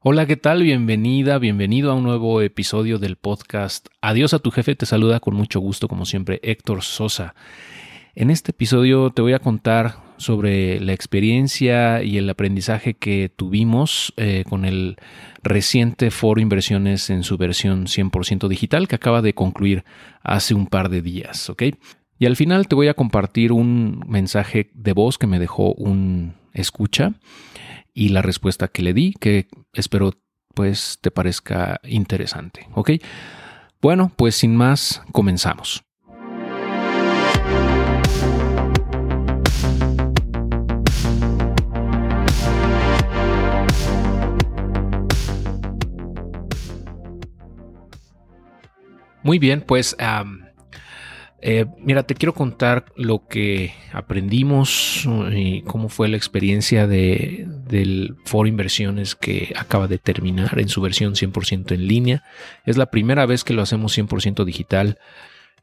Hola, ¿qué tal? Bienvenida, bienvenido a un nuevo episodio del podcast Adiós a tu jefe, te saluda con mucho gusto, como siempre, Héctor Sosa. En este episodio te voy a contar sobre la experiencia y el aprendizaje que tuvimos eh, con el reciente foro Inversiones en su versión 100% digital que acaba de concluir hace un par de días, ¿ok? Y al final te voy a compartir un mensaje de voz que me dejó un escucha y la respuesta que le di, que espero pues te parezca interesante. ¿Ok? Bueno, pues sin más, comenzamos. Muy bien, pues eh, mira, te quiero contar lo que aprendimos y cómo fue la experiencia de, del foro inversiones que acaba de terminar en su versión 100% en línea. Es la primera vez que lo hacemos 100% digital.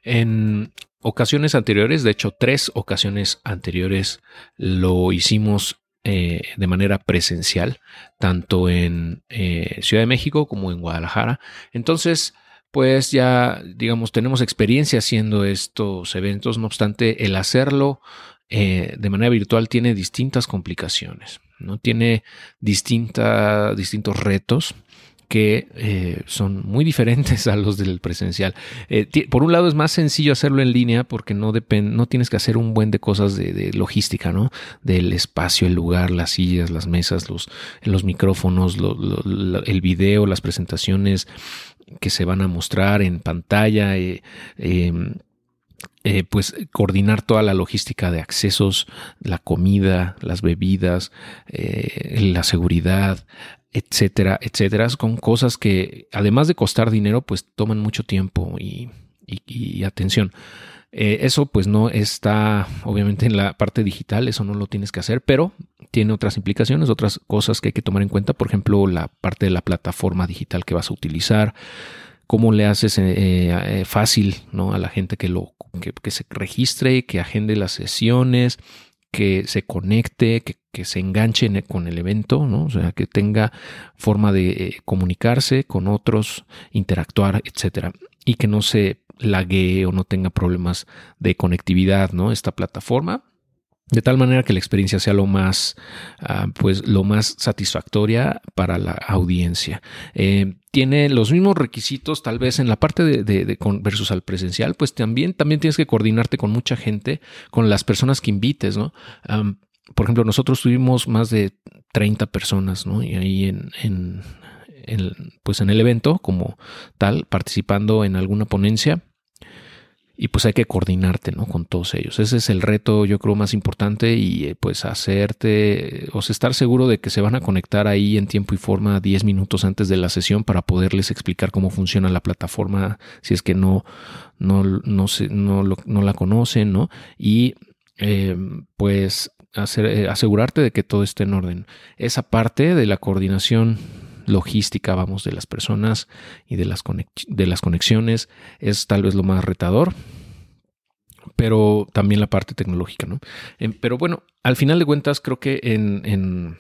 En ocasiones anteriores, de hecho tres ocasiones anteriores, lo hicimos eh, de manera presencial, tanto en eh, Ciudad de México como en Guadalajara. Entonces, pues ya, digamos, tenemos experiencia haciendo estos eventos, no obstante, el hacerlo eh, de manera virtual tiene distintas complicaciones, ¿no? Tiene distintos retos que eh, son muy diferentes a los del presencial. Eh, por un lado es más sencillo hacerlo en línea porque no, no tienes que hacer un buen de cosas de, logística, ¿no? Del espacio, el lugar, las sillas, las mesas, los, los micrófonos, el video, las presentaciones, que se van a mostrar en pantalla, eh, em, eh, pues coordinar toda la logística de accesos, la comida, las bebidas, eh, la seguridad, etcétera, etcétera, con cosas que además de costar dinero, pues toman mucho tiempo y atención. Eh, eso pues no está obviamente en la parte digital, eso no lo tienes que hacer, pero tiene otras implicaciones, otras cosas que hay que tomar en cuenta, por ejemplo, la parte de la plataforma digital que vas a utilizar, cómo le haces eh, eh, fácil ¿no? a la gente que, lo, que, se registre, que agende las sesiones, que se conecte, que, que, se enganche con el evento, ¿no? o sea, que tenga forma de comunicarse con otros, interactuar, etcétera, y que no se lague o no tenga problemas de conectividad, ¿no? Esta plataforma. De tal manera que la experiencia sea lo más, ah, pues, lo más satisfactoria para la audiencia. Eh, tiene los mismos requisitos, tal vez en la parte de, versus al presencial, pues también, también tienes que coordinarte con mucha gente, con las personas que invites, ¿no? por ejemplo, nosotros tuvimos más de 30 personas, ¿no? Y ahí en, pues en el evento como tal, participando en alguna ponencia. Y pues hay que coordinarte ¿no? con todos ellos. Ese es el reto, yo creo, más importante y eh, pues hacerte, o sea, estar seguro de que se van a conectar ahí en tiempo y forma 10 minutos antes de la sesión para poderles explicar cómo funciona la plataforma, si es que no, no, no, no, no la conocen, ¿no? Y eh, pues eh, asegurarte de que todo esté en orden. Esa parte de la coordinación logística, vamos, de las personas y de las, de las conexiones es tal vez lo más retador, pero también la parte tecnológica, ¿no? Em, pero bueno, al final de cuentas creo que en, en,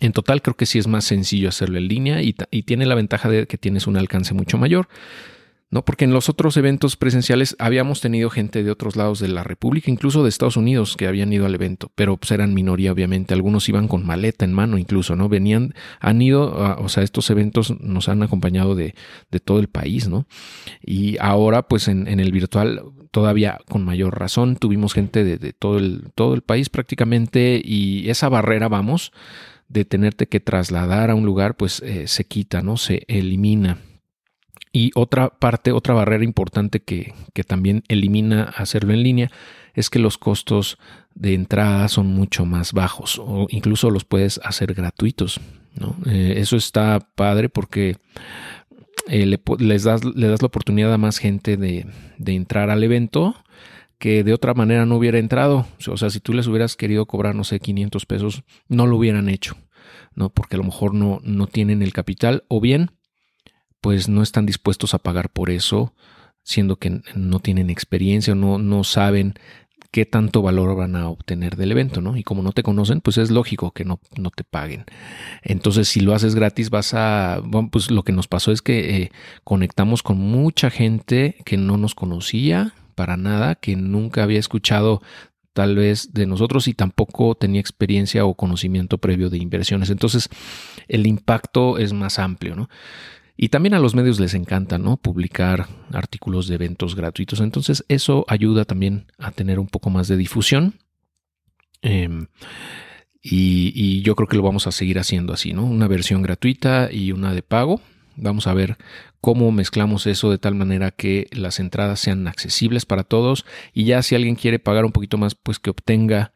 en total creo que sí es más sencillo hacerlo en línea y, y tiene la ventaja de que tienes un alcance mucho mayor. ¿No? Porque en los otros eventos presenciales habíamos tenido gente de otros lados de la República, incluso de Estados Unidos, que habían ido al evento, pero pues eran minoría, obviamente. Algunos iban con maleta en mano, incluso, ¿no? Venían, han ido, o sea, estos eventos nos han acompañado de, de todo el país, ¿no? Y ahora, pues en, en, el virtual, todavía con mayor razón, tuvimos gente de, de todo, el, todo el país prácticamente, y esa barrera, vamos, de tenerte que trasladar a un lugar, pues eh, se quita, ¿no? Se elimina. Y otra parte, otra barrera importante que, también elimina hacerlo en línea es que los costos de entrada son mucho más bajos o incluso los puedes hacer gratuitos. Eh, eso está padre porque eh, le, das, le das la oportunidad a más gente de, entrar al evento que de otra manera no hubiera entrado. O sea, si tú les hubieras querido cobrar, no sé, 500 pesos, no lo hubieran hecho, ¿no? Porque a lo mejor no, no tienen el capital o bien pues no están dispuestos a pagar por eso, siendo que no tienen experiencia o no, no saben qué tanto valor van a obtener del evento, ¿no? Y como no te conocen, pues es lógico que no, no te paguen. Entonces, si lo haces gratis, vas a, bueno, pues lo que nos pasó es que eh, conectamos con mucha gente que no nos conocía para nada, que nunca había escuchado tal vez de nosotros y tampoco tenía experiencia o conocimiento previo de inversiones. Entonces, el impacto es más amplio, ¿no? Y también a los medios les encanta, ¿no? Publicar artículos de eventos gratuitos. Entonces eso ayuda también a tener un poco más de difusión. Em, y, y, yo creo que lo vamos a seguir haciendo así, ¿no? Una versión gratuita y una de pago. Vamos a ver cómo mezclamos eso de tal manera que las entradas sean accesibles para todos. Y ya si alguien quiere pagar un poquito más, pues que obtenga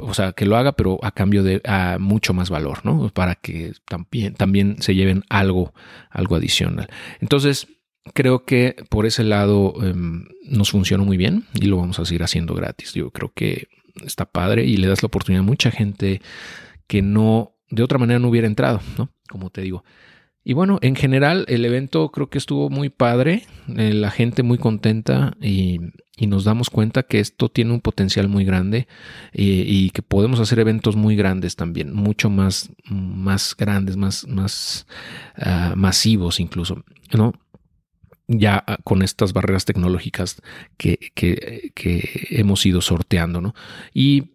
o sea, que lo haga, pero a cambio de mucho más valor, ¿no? Para que también, también se lleven algo, algo adicional. Entonces, creo que por ese lado em, nos funciona muy bien y lo vamos a seguir haciendo gratis. Yo creo que está padre y le das la oportunidad a mucha gente que no, de otra manera no hubiera entrado, ¿no? Como te digo. Y bueno, en general el evento creo que estuvo muy padre, eh, la gente muy contenta y, nos damos cuenta que esto tiene un potencial muy grande eh, y, que podemos hacer eventos muy grandes también, mucho más, más grandes, más, más ah, masivos incluso, ¿no? ya ah, con estas barreras tecnológicas que, que, que hemos ido sorteando, ¿no? Y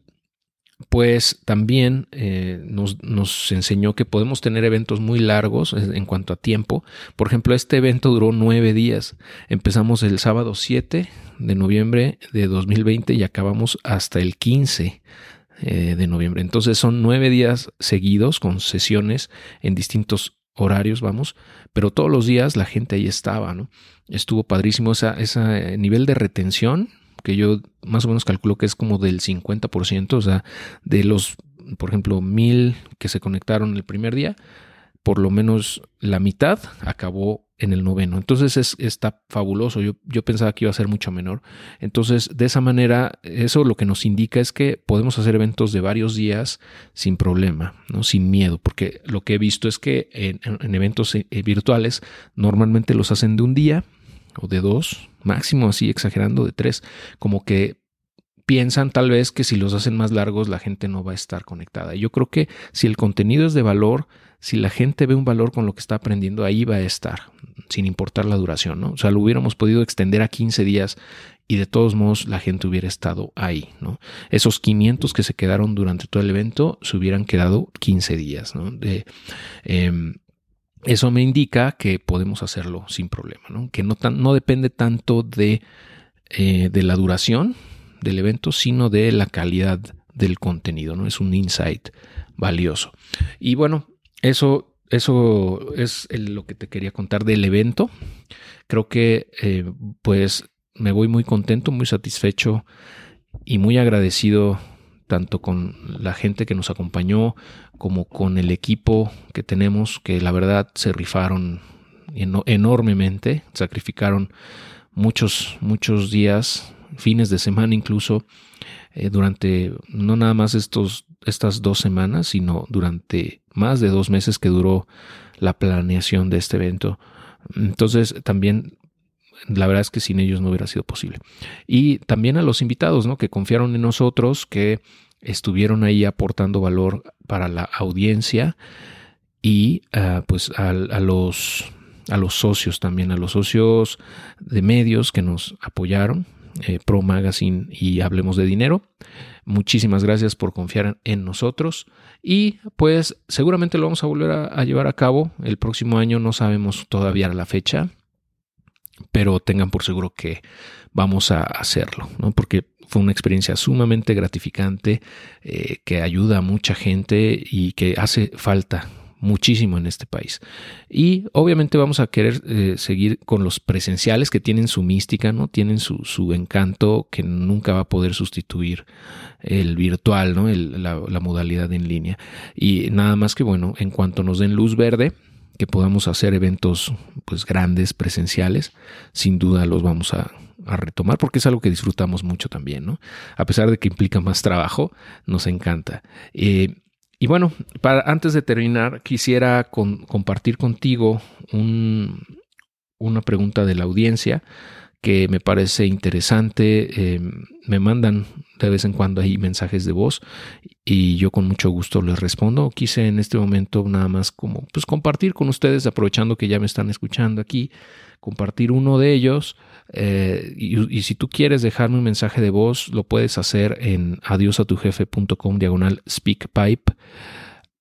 pues también eh, nos, enseñó que podemos tener eventos muy largos en cuanto a tiempo. Por ejemplo, este evento duró nueve días. Empezamos el sábado 7 de noviembre de 2020 y acabamos hasta el 15 eh, de noviembre. Entonces son nueve días seguidos con sesiones en distintos horarios, vamos, pero todos los días la gente ahí estaba, ¿no? Estuvo padrísimo ese nivel de retención que yo más o menos calculo que es como del 50%, o sea, de los, por ejemplo, mil que se conectaron el primer día, por lo menos la mitad acabó en el noveno. Entonces es, está fabuloso. Yo, yo pensaba que iba a ser mucho menor. Entonces, de esa manera, eso lo que nos indica es que podemos hacer eventos de varios días sin problema, ¿no? sin miedo, porque lo que he visto es que en, en eventos eh, virtuales normalmente los hacen de un día o de dos, máximo así exagerando de tres, como que piensan tal vez que si los hacen más largos la gente no va a estar conectada. Yo creo que si el contenido es de valor, si la gente ve un valor con lo que está aprendiendo, ahí va a estar, sin importar la duración, ¿no? O sea, lo hubiéramos podido extender a 15 días y de todos modos la gente hubiera estado ahí, ¿no? Esos 500 que se quedaron durante todo el evento se hubieran quedado 15 días, ¿no? De, em, eso me indica que podemos hacerlo sin problema, ¿no? que no, no depende tanto de, eh, de, la duración del evento, sino de la calidad del contenido, ¿no? Es un insight valioso. Y bueno, eso, eso es lo que te quería contar del evento. Creo que eh, pues me voy muy contento, muy satisfecho y muy agradecido tanto con la gente que nos acompañó como con el equipo que tenemos, que la verdad se rifaron enormemente, sacrificaron muchos, muchos días, fines de semana incluso, eh, durante no nada más estos, estas dos semanas, sino durante más de dos meses que duró la planeación de este evento. Entonces también la verdad es que sin ellos no hubiera sido posible. Y también a los invitados, ¿no? Que confiaron en nosotros, que estuvieron ahí aportando valor para la audiencia y ah, pues a, los, a los socios también, a los socios de medios que nos apoyaron, eh, Pro Magazine y Hablemos de Dinero. Muchísimas gracias por confiar en nosotros y pues seguramente lo vamos a volver a llevar a cabo el próximo año, no sabemos todavía la fecha, pero tengan por seguro que vamos a hacerlo, ¿no? Porque fue una experiencia sumamente gratificante eh, que ayuda a mucha gente y que hace falta muchísimo en este país. Y obviamente vamos a querer eh, seguir con los presenciales que tienen su mística, ¿no? Tienen su, su encanto que nunca va a poder sustituir el virtual, ¿no? la, la modalidad en línea. Y nada más que bueno, en cuanto nos den luz verde, que podamos hacer eventos pues grandes presenciales, sin duda los vamos a, retomar porque es algo que disfrutamos mucho también, ¿no? A pesar de que implica más trabajo, nos encanta. Eh, y bueno, para, antes de terminar, quisiera compartir contigo una pregunta de la audiencia que me parece interesante. Em, me mandan de vez en cuando ahí mensajes de voz y yo con mucho gusto les respondo. Quise en este momento nada más como pues compartir con ustedes, aprovechando que ya me están escuchando aquí, compartir uno de ellos. Eh, y, si tú quieres dejarme un mensaje de voz, lo puedes hacer en adiosatujefe.com diagonal speakpipe.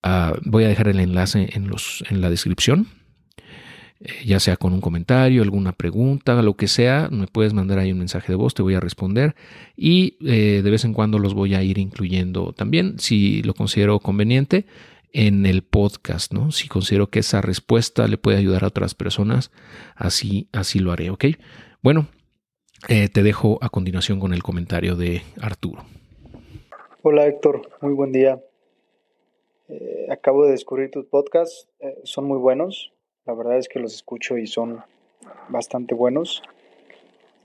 Ah, voy a dejar el enlace en, los, en la descripción eh, ya sea con un comentario, alguna pregunta, lo que sea, me puedes mandar ahí un mensaje de voz, te voy a responder y eh, de vez en cuando los voy a ir incluyendo también, si lo considero conveniente, en el podcast, ¿no? Si considero que esa respuesta le puede ayudar a otras personas, así, así lo haré, ¿ok? Bueno, eh, te dejo a continuación con el comentario de Arturo. Hola Héctor, muy buen día. acabo de descubrir tus podcasts, son muy buenos. La verdad es que los escucho y son bastante buenos.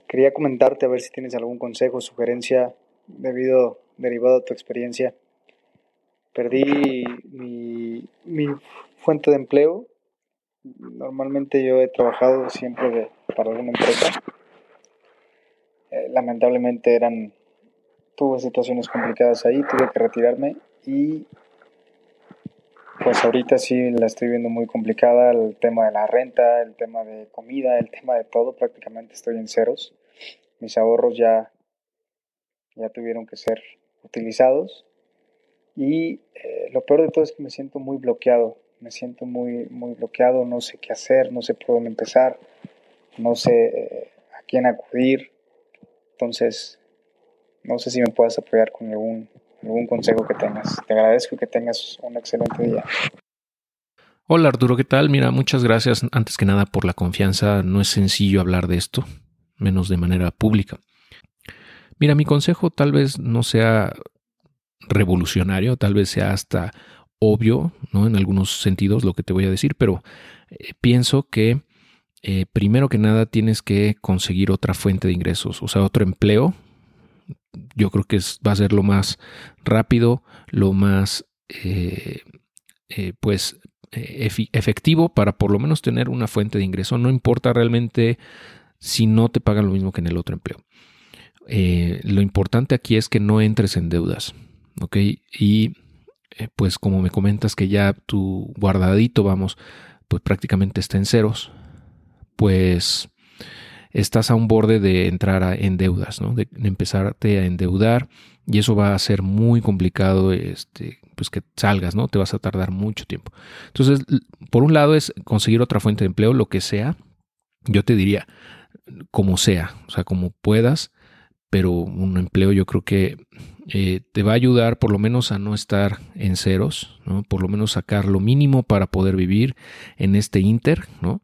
Quería comentarte a ver si tienes algún consejo, sugerencia debido, derivado de tu experiencia. Perdí mi, fuente de empleo. Normalmente yo he trabajado siempre para alguna empresa. Eh, lamentablemente eran, tuve situaciones complicadas ahí, tuve que retirarme y pues ahorita sí la estoy viendo muy complicada, el tema de la renta, el tema de comida, el tema de todo, prácticamente estoy en ceros. Mis ahorros ya, ya tuvieron que ser utilizados. Y eh, lo peor de todo es que me siento muy bloqueado, me siento muy, muy bloqueado, no sé qué hacer, no sé por dónde empezar, no sé eh, a quién acudir. Entonces, no sé si me puedas apoyar con algún algún consejo que tengas. Te agradezco que tengas un excelente día. Hola Arturo, ¿qué tal? Mira, muchas gracias antes que nada por la confianza. No es sencillo hablar de esto, menos de manera pública. Mira, mi consejo tal vez no sea revolucionario, tal vez sea hasta obvio, ¿no? En algunos sentidos lo que te voy a decir, pero eh, pienso que eh, primero que nada tienes que conseguir otra fuente de ingresos, o sea, otro empleo yo creo que va a ser lo más rápido, lo más eh, eh, pues eh, efectivo para por lo menos tener una fuente de ingreso. No importa realmente si no te pagan lo mismo que en el otro empleo. lo importante aquí es que no entres en deudas. ¿Ok? Y pues como me comentas que ya tu guardadito, vamos, pues prácticamente está en ceros, pues estás a un borde de entrar en deudas, ¿no? de, empezarte a endeudar y eso va a ser muy complicado este, pues que salgas, ¿no? Te vas a tardar mucho tiempo. Entonces, por un lado es conseguir otra fuente de empleo, lo que sea. Yo te diría, como sea, o sea, como puedas, pero un empleo yo creo que eh, te va a ayudar por lo menos a no estar en ceros, ¿no? por lo menos sacar lo mínimo para poder vivir en este inter, ¿no?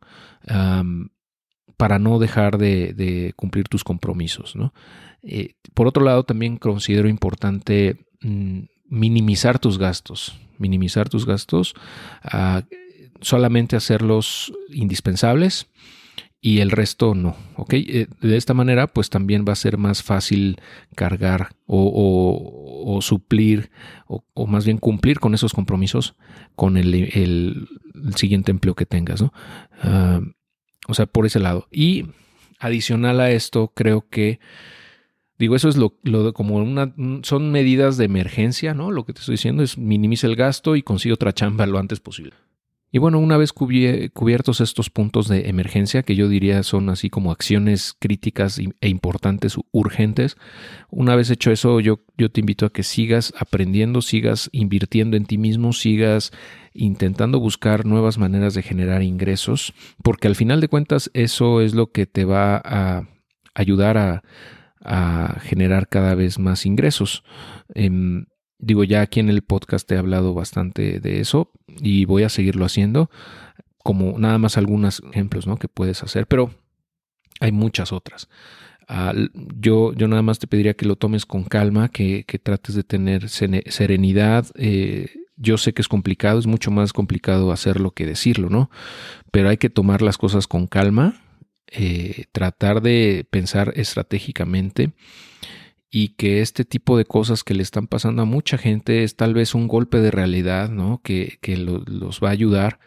Para no dejar de, cumplir tus compromisos. Eh, por otro lado, también considero importante mm, minimizar tus gastos, minimizar tus gastos, ah, solamente hacerlos indispensables y el resto no. Eh, de esta manera, pues también va a ser más fácil cargar o, suplir o, más bien cumplir con esos compromisos con el, siguiente empleo que tengas. Ah, o sea, por ese lado. Y adicional a esto, creo que, digo, eso es lo, lo como una, son medidas de emergencia, ¿no? Lo que te estoy diciendo es minimiza el gasto y consigue otra chamba lo antes posible. Y bueno, una vez cubiertos estos puntos de emergencia, que yo diría son así como acciones críticas e importantes, urgentes, una vez hecho eso, yo, yo te invito a que sigas aprendiendo, sigas invirtiendo en ti mismo, sigas intentando buscar nuevas maneras de generar ingresos, porque al final de cuentas eso es lo que te va a ayudar a, generar cada vez más ingresos. Em, Digo, ya aquí en el podcast he hablado bastante de eso y voy a seguirlo haciendo, como nada más algunos ejemplos ¿no? que puedes hacer, pero hay muchas otras. Yo, yo nada más te pediría que lo tomes con calma, que, trates de tener serenidad. Eh, yo sé que es complicado, es mucho más complicado hacerlo que decirlo, ¿no? Pero hay que tomar las cosas con calma, eh, tratar de pensar estratégicamente y que este tipo de cosas que le están pasando a mucha gente es tal vez un golpe de realidad, ¿no? Que, los va a ayudar.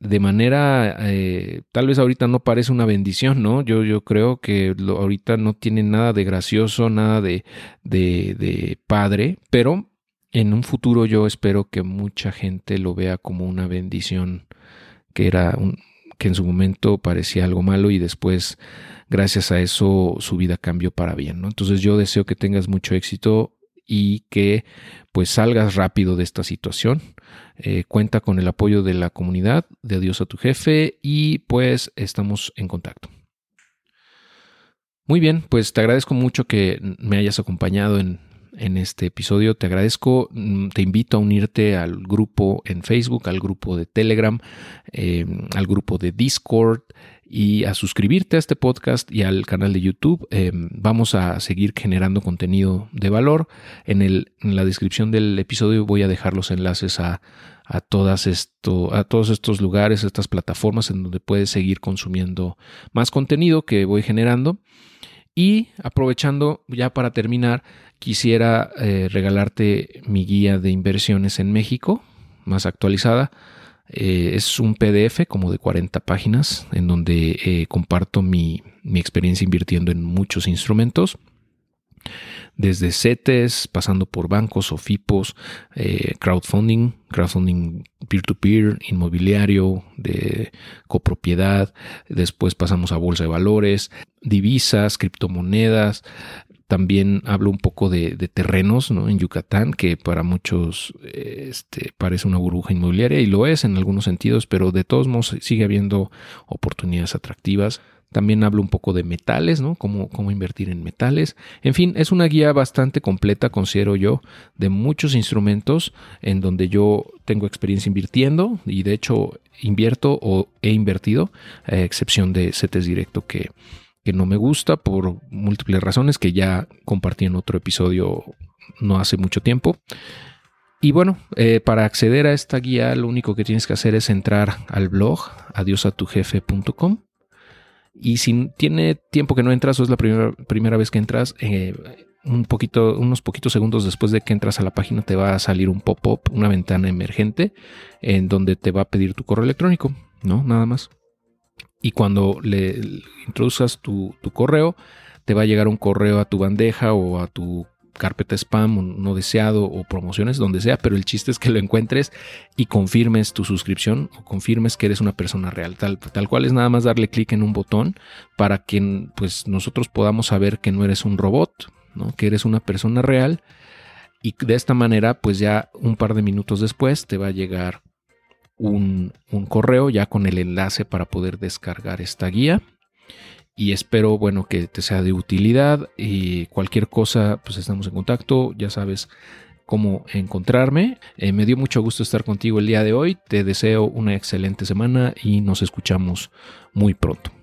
de manera, eh, tal vez ahorita no parece una bendición, ¿no? Yo, yo creo que ahorita no tiene nada de gracioso, nada de, de, de padre, pero en un futuro yo espero que mucha gente lo vea como una bendición que era un, que en su momento parecía algo malo y después gracias a eso su vida cambió para bien, ¿no? Entonces yo deseo que tengas mucho éxito y que pues salgas rápido de esta situación. Eh, cuenta con el apoyo de la comunidad de Adiós a tu jefe y pues estamos en contacto. Muy bien, pues te agradezco mucho que me hayas acompañado en, en este episodio. Te agradezco, mm, te invito a unirte al grupo en Facebook, al grupo de Telegram, em, al grupo de Discord y a suscribirte a este podcast y al canal de YouTube. Em, vamos a seguir generando contenido de valor. En, la descripción del episodio voy a dejar los enlaces a, a todos estos lugares, estas plataformas en donde puedes seguir consumiendo más contenido que voy generando. Y aprovechando ya para terminar, quisiera eh, regalarte mi guía de inversiones en México, más actualizada. Eh, es un PDF como de 40 páginas en donde eh, comparto mi, mi, experiencia invirtiendo en muchos instrumentos desde CETES, pasando por bancos o FIPOS, eh, crowdfunding, crowdfunding peer-to-peer, inmobiliario, de copropiedad, después pasamos a bolsa de valores, divisas, criptomonedas, también hablo un poco de, terrenos ¿no? en Yucatán, que para muchos este, parece una burbuja inmobiliaria y lo es en algunos sentidos, pero de todos modos sigue habiendo oportunidades atractivas. También hablo un poco de metales, ¿no? Cómo, cómo invertir en metales. En fin, es una guía bastante completa, considero yo, de muchos instrumentos en donde yo tengo experiencia invirtiendo y de hecho invierto o he invertido, a excepción de CETES Directo que, que no me gusta por múltiples razones que ya compartí en otro episodio no hace mucho tiempo. Y bueno, eh, para acceder a esta guía lo único que tienes que hacer es entrar al blog adiosatujefe.com y si tiene tiempo que no entras o es la primera, primera vez que entras, eh, un poquito, unos poquitos segundos después de que entras a la página te va a salir un pop-up, una ventana emergente en donde te va a pedir tu correo electrónico, ¿no? Nada más. Y cuando le introduzcas tu, correo, te va a llegar un correo a tu bandeja o a tu carpeta spam no deseado o promociones, donde sea, pero el chiste es que lo encuentres y confirmes tu suscripción o confirmes que eres una persona real. Tal, tal cual es nada más darle clic en un botón para que pues, nosotros podamos saber que no eres un robot, ¿no? que eres una persona real. Y de esta manera, pues ya un par de minutos después te va a llegar un, un correo ya con el enlace para poder descargar esta guía y espero, bueno, que te sea de utilidad y cualquier cosa, pues estamos en contacto, ya sabes cómo encontrarme. Eh, me dio mucho gusto estar contigo el día de hoy, te deseo una excelente semana y nos escuchamos muy pronto.